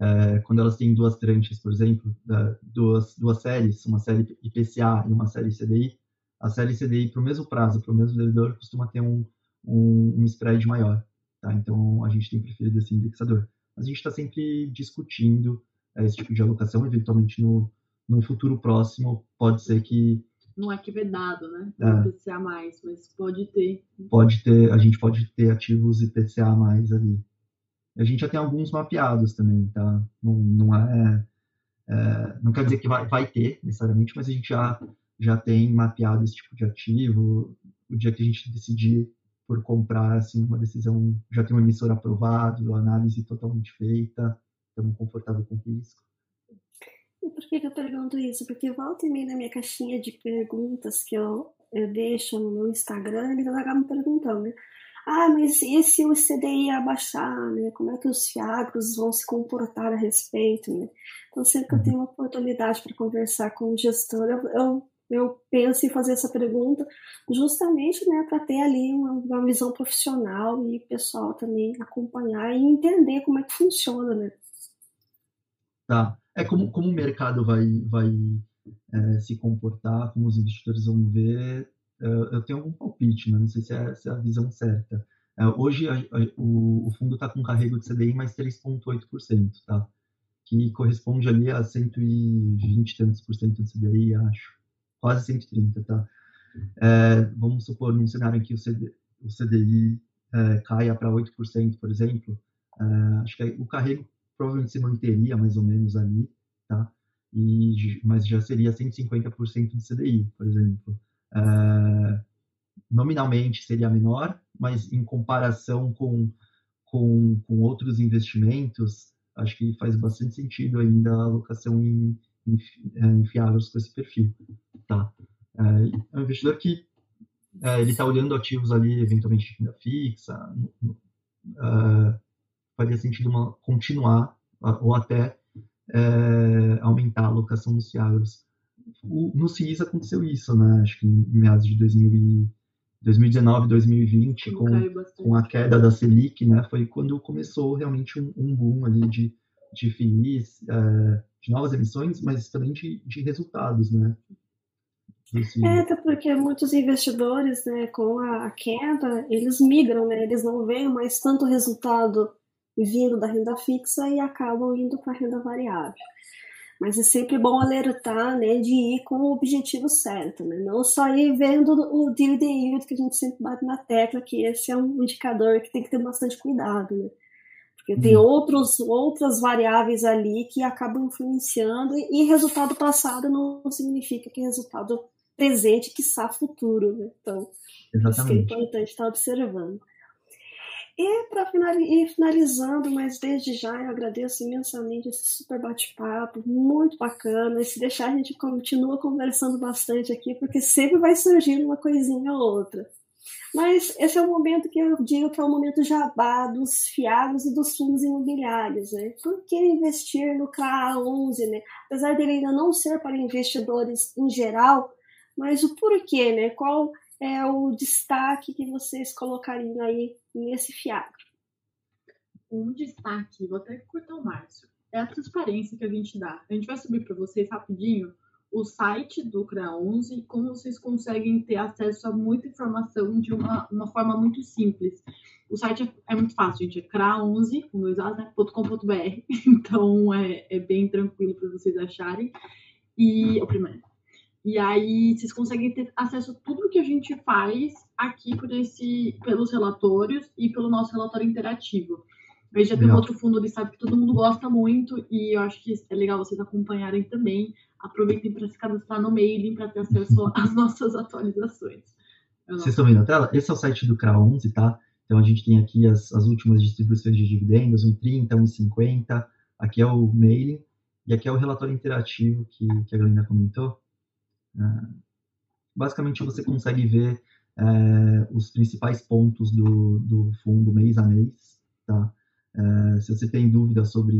é, quando elas têm duas tranches, por exemplo, da, duas, duas séries, uma série IPCA e uma série CDI, a série CDI para o mesmo prazo, para o mesmo devedor, costuma ter um, um, um spread maior. Tá? Então, a gente tem preferido esse indexador. Mas a gente está sempre discutindo é, esse tipo de alocação, eventualmente no, no futuro próximo, pode ser que não é que vedado, né? É. IPCA mais, mas pode ter. Pode ter, a gente pode ter ativos IPCA mais ali. A gente já tem alguns mapeados também, tá? Não, não é, é não quer dizer que vai, vai ter necessariamente, mas a gente já já tem mapeado esse tipo de ativo. O dia que a gente decidir por comprar, assim, uma decisão, já tem um emissor aprovado, análise totalmente feita, estamos confortáveis com o risco. E por que, que eu pergunto isso? Porque volta e meia na minha caixinha de perguntas que eu, eu deixo no meu Instagram, eles acabam me perguntando, né? Ah, mas e se o CDI abaixar, né? Como é que os fiagros vão se comportar a respeito, né? Então, sempre que eu tenho uma oportunidade para conversar com o gestor, eu, eu, eu, penso em fazer essa pergunta justamente, né, para ter ali uma, uma visão profissional e pessoal também acompanhar e entender como é que funciona, né? Tá é como, como o mercado vai, vai é, se comportar, como os investidores vão ver. É, eu tenho algum palpite, mas não sei se é, se é a visão certa. É, hoje a, a, o, o, fundo está com carrego de CDI mais 3,8%, tá? que corresponde ali a 120 e tantos por cento do CDI, acho. Quase 130, tá? É, vamos supor, num cenário em que o, CD, o CDI é, caia para 8%, por exemplo, é, acho que o carrego provavelmente se manteria mais ou menos ali, tá? E, mas já seria 150% do CDI, por exemplo. É, nominalmente seria menor, mas em comparação com, com, com outros investimentos, acho que faz bastante sentido ainda a alocação em, em, em fiáveis com esse perfil. Tá? É, é um investidor que é, ele está olhando ativos ali, eventualmente de renda fixa, uh, faria sentido uma, continuar ou até uh, aumentar a alocação nos fiáveis. no CIS aconteceu isso, né? Acho que em meados de 2000 e, 2019, 2020, com, com a queda da Selic, né? Foi quando começou realmente um, um boom ali de, de FIIs, é, de novas emissões, mas também de, de resultados, né? É, até porque muitos investidores, né, com a queda, eles migram, né, eles não veem mais tanto resultado vindo da renda fixa e acabam indo para a renda variável. Mas é sempre bom alertar, né, de ir com o objetivo certo, né, não só ir vendo o dividend yield que a gente sempre bate na tecla, que esse é um indicador que tem que ter bastante cuidado, né. Porque tem uhum. outros, outras variáveis ali que acabam influenciando e resultado passado não significa que resultado presente, que está futuro. Né? Então, Exatamente. isso é importante estar observando. E para finalizando, mas desde já eu agradeço imensamente esse super bate-papo, muito bacana. E se deixar, a gente continua conversando bastante aqui, porque sempre vai surgindo uma coisinha ou outra. Mas esse é o momento que eu digo que é o momento jabá dos fiados e dos fundos imobiliários. Né? Por que investir no CRA 11? Né? Apesar dele ainda não ser para investidores em geral, mas o porquê, né? Qual é o destaque que vocês colocariam aí nesse fiado? Um destaque, vou até cortar o Márcio, é a transparência que a gente dá. A gente vai subir para vocês rapidinho o site do CRA11 como vocês conseguem ter acesso a muita informação de uma, uma forma muito simples. O site é, é muito fácil, gente, é cra11, com dois As, né, então é, é bem tranquilo para vocês acharem. E o primeiro. E aí vocês conseguem ter acesso a tudo que a gente faz aqui por esse, pelos relatórios e pelo nosso relatório interativo. A gente já tem outro fundo listado que todo mundo gosta muito e eu acho que é legal vocês acompanharem também. Aproveitem para se cadastrar no mailing para ter acesso às nossas atualizações. Vocês estão vendo a tela? Esse é o site do CRA11, tá? Então a gente tem aqui as, as últimas distribuições de dividendos, 1,30, 1,50. Aqui é o mailing e aqui é o relatório interativo que, que a Glenda comentou. É, basicamente, você consegue ver é, os principais pontos do, do fundo mês a mês. Tá? É, se você tem dúvida sobre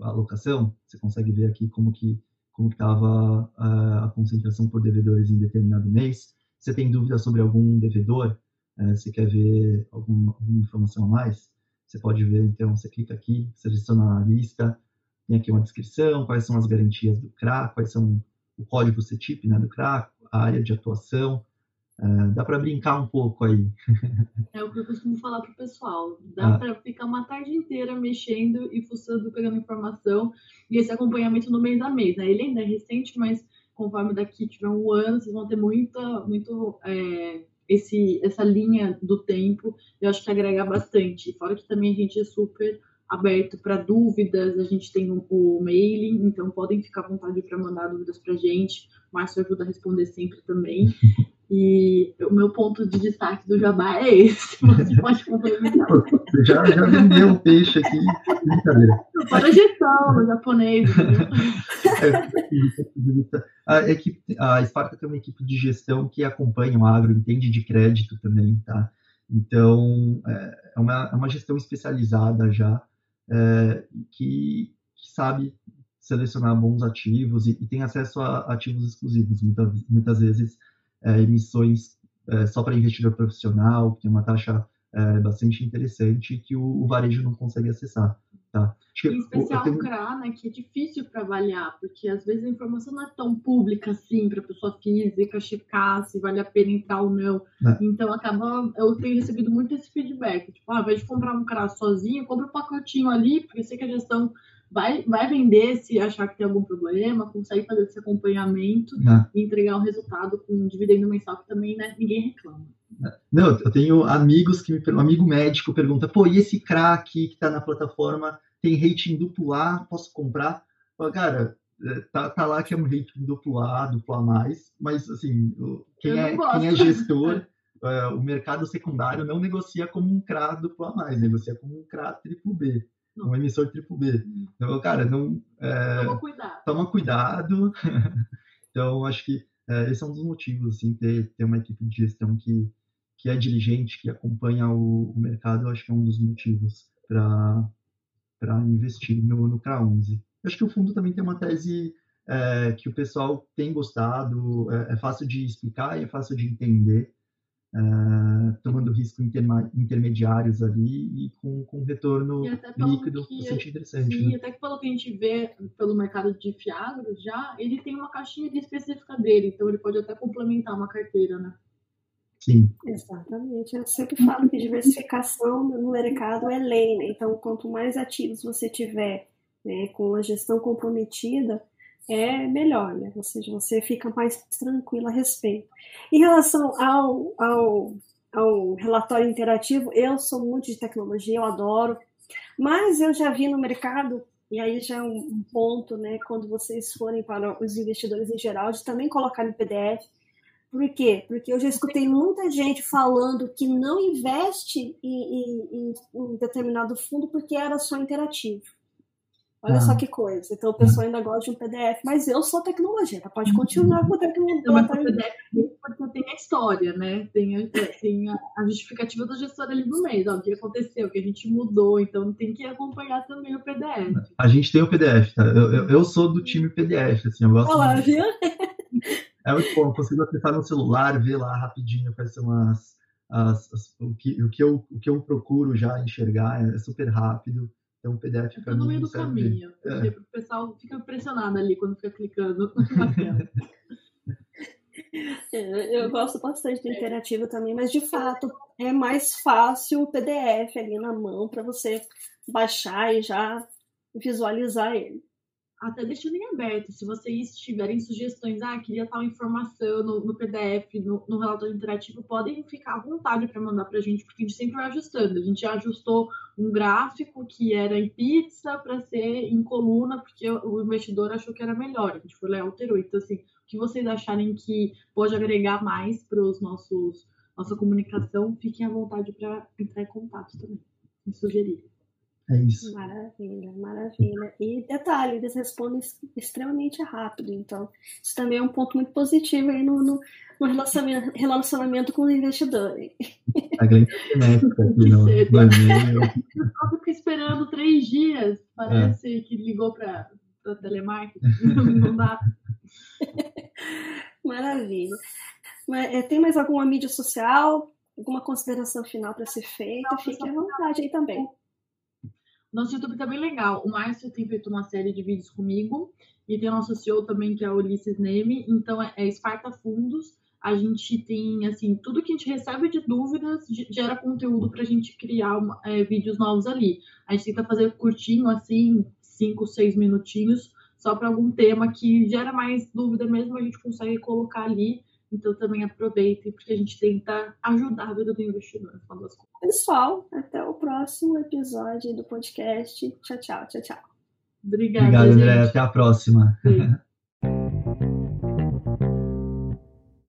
a alocação, você consegue ver aqui como que como estava a, a concentração por devedores em determinado mês. Se você tem dúvida sobre algum devedor, você quer ver alguma, alguma informação a mais, você pode ver, então, você clica aqui, seleciona a lista, tem aqui uma descrição, quais são as garantias do CRA, quais são o código CTIP né, do CRA, a área de atuação. Uh, dá para brincar um pouco aí. É o que eu costumo falar para o pessoal. Dá ah. para ficar uma tarde inteira mexendo e fuçando, pegando informação. E esse acompanhamento no mês a mês. Né? Ele ainda é recente, mas conforme daqui tiver um ano, vocês vão ter muita, muito é, esse, essa linha do tempo. Eu acho que agrega bastante. Fora que também a gente é super aberto para dúvidas, a gente tem o, o mailing, então podem ficar à vontade para mandar dúvidas para a gente. O Márcio ajuda a responder sempre também. E o meu ponto de destaque do Jabá é esse. Você pode complementar. já, já vendeu o peixe aqui. Brincadeira. Para a gestão, japonês. É, a, equipe, a Sparta tem uma equipe de gestão que acompanha o agro, entende de crédito também, tá? Então, é, é uma, é uma gestão especializada já é, que, que, sabe selecionar bons ativos e, e tem acesso a ativos exclusivos, muitas, muitas vezes é, emissões é, só para investidor profissional, que tem uma taxa é, bastante interessante que o, o, varejo não consegue acessar. Tá? em especial tenho... o CRA, né, que é difícil para avaliar, porque às vezes a informação não é tão pública assim para a pessoa física checar se vale a pena entrar ou não. É. Então acaba, eu tenho recebido muito esse feedback, tipo, ah, ao invés de comprar um CRA sozinho, compra um pacotinho ali, porque sei que a gestão vai, vai vender se achar que tem algum problema, consegue fazer esse acompanhamento é. e entregar um resultado com um dividendo mensal que também né, ninguém reclama. Não, eu tenho amigos que me um amigo médico pergunta, pô, e esse crack que está na plataforma tem rating duplo A, posso comprar? Falo, cara, é, tá, tá lá que é um rating duplo A, duplo A mais, mas assim, quem, é, quem é gestor, é, o mercado secundário não negocia como um CRA duplo A mais, negocia como um CRA triplo B. um emissor triplo B. Então, cara, não. É, toma cuidado. Toma cuidado. então, acho que é, esse é um dos motivos, assim, ter, ter uma equipe de gestão que, que é diligente, que acompanha o, o mercado, acho que é um dos motivos para investir no, no CRA 11. Acho que o fundo também tem uma tese é, que o pessoal tem gostado, é, é, fácil de explicar e é fácil de entender, é, tomando risco intermediários ali e com, com retorno líquido bastante interessante. Sim, né? até que pelo que a gente vê pelo mercado de fiagros já, ele tem uma caixinha de específica dele, então ele pode até complementar uma carteira, né? Sim. Exatamente. Eu sempre falo que diversificação no mercado é lei, né? Então, quanto mais ativos você tiver né, com a gestão comprometida, é melhor, né? Ou seja, você fica mais tranquilo a respeito. Em relação ao, ao, ao relatório interativo, eu sou muito de tecnologia, eu adoro, mas eu já vi no mercado, e aí já é um ponto, né, quando vocês forem para os investidores em geral, de também colocar no PDF. Por quê? Porque eu já escutei muita gente falando que não investe em, em, em um determinado fundo porque era só interativo. Olha ah. só que coisa. Então o pessoal ainda gosta de um PDF, mas eu sou tecnologia, tá? pode continuar com o tecnologia. Não, mas o PDF porque tem a história, né? Tem a, tem a, a justificativa do gestor ali do mês, ó, o que aconteceu, o que a gente mudou, então tem que acompanhar também o PDF. A gente tem o PDF, tá? Eu, eu, eu sou do time PDF, assim, eu gosto. Olá, viu? É muito bom, eu consigo acessar no celular, ver lá rapidinho quais são as, as, as o, que, o, que eu, o que eu procuro já enxergar, é super rápido. Então, o PDF para mim. no meio do caminho. É. O pessoal fica impressionado ali quando fica clicando na tela. É, eu gosto bastante do interativo também, mas de fato é mais fácil o PDF ali na mão para você baixar e já visualizar ele até deixando em aberto, se vocês tiverem sugestões, ah, queria tal informação no, no PDF, no, no, relatório interativo, podem ficar à vontade para mandar para a gente, porque a gente sempre vai ajustando. A gente ajustou um gráfico que era em pizza para ser em coluna, porque o investidor achou que era melhor. A gente foi lá e alterou. Então, assim, o que vocês acharem que pode agregar mais para os nossos nossa comunicação, fiquem à vontade para entrar em contato também, e sugerir. É isso. Maravilha, maravilha. E detalhe, eles respondem extremamente rápido. Então, isso também é um ponto muito positivo aí no, no, no relacionamento, relacionamento com o investidor. A grande cinética aqui no. Eu fico esperando três dias. Parece é. que ligou para a telemarketing. Não dá. Maravilha. Mas, é, tem mais alguma mídia social? Alguma consideração final para ser feita? Fique à vontade aí também. Nosso YouTube tá bem legal. O Márcio tem feito uma série de vídeos comigo. E tem o nosso CEO também, que é o Ulisses Neme. Então, é, é Esparta Fundos. A gente tem, assim, tudo que a gente recebe de dúvidas gera conteúdo para a gente criar é, vídeos novos ali. A gente tenta fazer curtinho, assim, cinco, seis minutinhos, só para algum tema que gera mais dúvida mesmo, a gente consegue colocar ali então também aproveitem, porque a gente tenta ajudar a vida do investidor, Pessoal, até o próximo episódio do podcast. Tchau, tchau, tchau, tchau. Obrigada, Obrigado, André. Até a próxima.